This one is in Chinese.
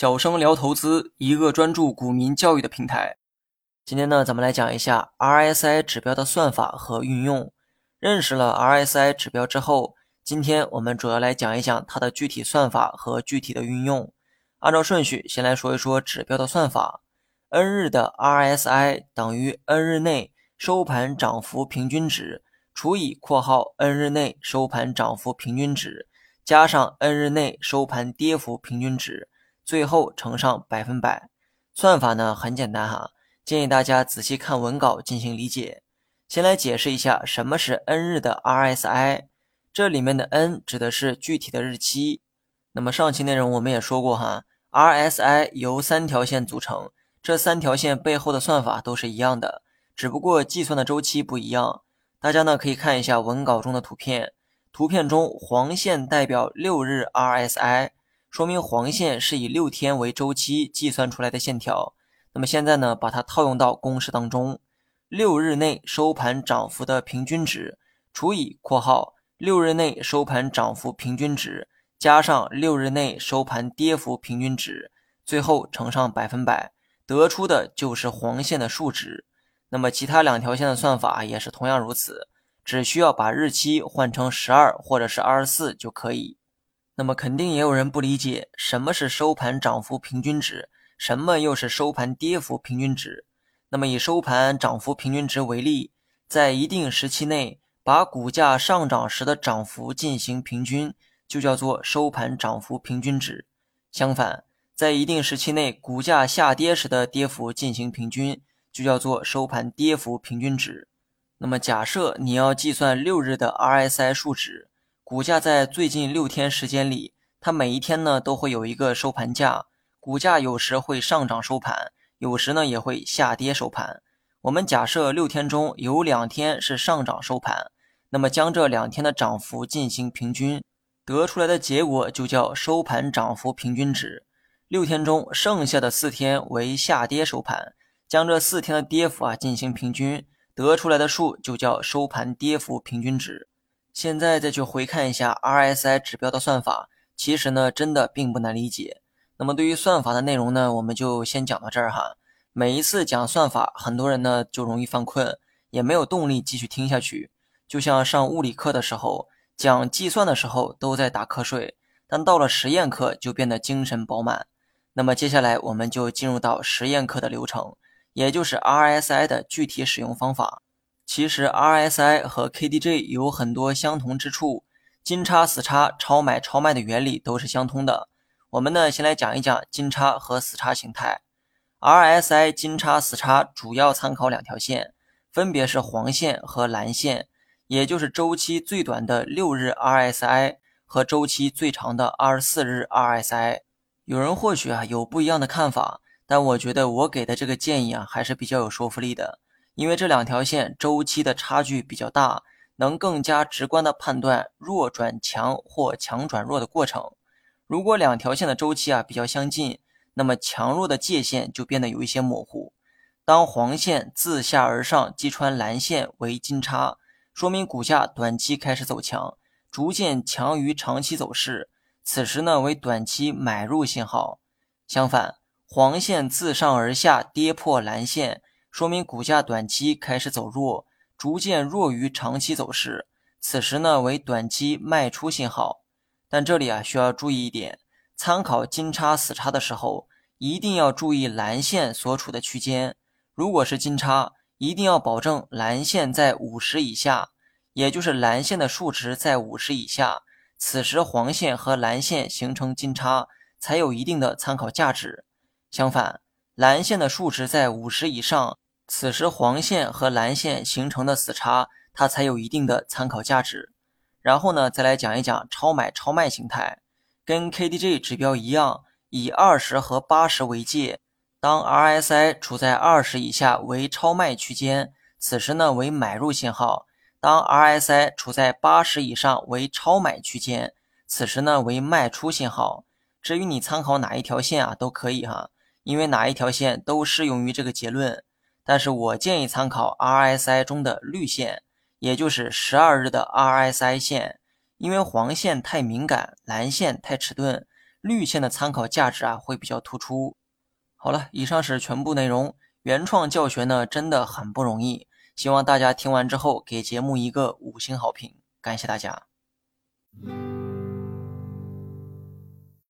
小生聊投资，一个专注股民教育的平台。今天呢，咱们来讲一下 RSI 指标的算法和运用。认识了 RSI 指标之后，今天我们主要来讲一讲它的具体算法和具体的运用。按照顺序，先来说一说指标的算法。N 日的 RSI 等于 N 日内收盘涨幅平均值除以（括号 N 日内收盘涨幅平均值）加上 N 日内收盘跌幅平均值，最后乘上百分百。算法呢很简单哈，建议大家仔细看文稿进行理解。先来解释一下什么是 N 日的 RSI，这里面的 N 指的是具体的日期。那么上期内容我们也说过哈，RSI 由三条线组成。这三条线背后的算法都是一样的，只不过计算的周期不一样。大家呢可以看一下文稿中的图片，图片中黄线代表六日 RSI，说明黄线是以六天为周期计算出来的线条。那么现在呢，把它套用到公式当中，六日内收盘涨幅的平均值除以（括号）六日内收盘涨幅平均值加上六日内收盘跌幅平均值，最后乘上百分百。得出的就是黄线的数值，那么其他两条线的算法也是同样如此，只需要把日期换成十二或者是二十四就可以。那么肯定也有人不理解什么是收盘涨幅平均值，什么又是收盘跌幅平均值。那么以收盘涨幅平均值为例，在一定时期内把股价上涨时的涨幅进行平均，就叫做收盘涨幅平均值。相反，在一定时期内，股价下跌时的跌幅进行平均，就叫做收盘跌幅平均值。那么，假设你要计算六日的 RSI 数值，股价在最近六天时间里，它每一天呢都会有一个收盘价，股价有时会上涨收盘，有时呢也会下跌收盘。我们假设六天中有两天是上涨收盘，那么将这两天的涨幅进行平均，得出来的结果就叫收盘涨幅平均值。六天中剩下的四天为下跌收盘，将这四天的跌幅啊进行平均，得出来的数就叫收盘跌幅平均值。现在再去回看一下 RSI 指标的算法，其实呢真的并不难理解。那么对于算法的内容呢，我们就先讲到这儿哈。每一次讲算法，很多人呢就容易犯困，也没有动力继续听下去。就像上物理课的时候，讲计算的时候都在打瞌睡，但到了实验课就变得精神饱满。那么接下来我们就进入到实验课的流程，也就是 RSI 的具体使用方法。其实 RSI 和 KDJ 有很多相同之处，金叉死叉、超买超卖的原理都是相通的。我们呢先来讲一讲金叉和死叉形态。RSI 金叉死叉主要参考两条线，分别是黄线和蓝线，也就是周期最短的六日 RSI 和周期最长的二十四日 RSI。有人或许啊有不一样的看法，但我觉得我给的这个建议啊还是比较有说服力的，因为这两条线周期的差距比较大，能更加直观的判断弱转强或强转弱的过程。如果两条线的周期啊比较相近，那么强弱的界限就变得有一些模糊。当黄线自下而上击穿蓝线为金叉，说明股价短期开始走强，逐渐强于长期走势。此时呢为短期买入信号，相反，黄线自上而下跌破蓝线，说明股价短期开始走弱，逐渐弱于长期走势。此时呢为短期卖出信号。但这里啊需要注意一点，参考金叉死叉的时候，一定要注意蓝线所处的区间。如果是金叉，一定要保证蓝线在五十以下，也就是蓝线的数值在五十以下。此时黄线和蓝线形成金叉，才有一定的参考价值。相反，蓝线的数值在五十以上，此时黄线和蓝线形成的死叉，它才有一定的参考价值。然后呢，再来讲一讲超买超卖形态，跟 KDJ 指标一样，以二十和八十为界，当 RSI 处在二十以下为超卖区间，此时呢为买入信号。当 RSI 处在八十以上为超买区间，此时呢为卖出信号。至于你参考哪一条线啊，都可以哈，因为哪一条线都适用于这个结论。但是我建议参考 RSI 中的绿线，也就是十二日的 RSI 线，因为黄线太敏感，蓝线太迟钝，绿线的参考价值啊会比较突出。好了，以上是全部内容。原创教学呢真的很不容易，希望大家听完之后给节目一个五星好评，感谢大家。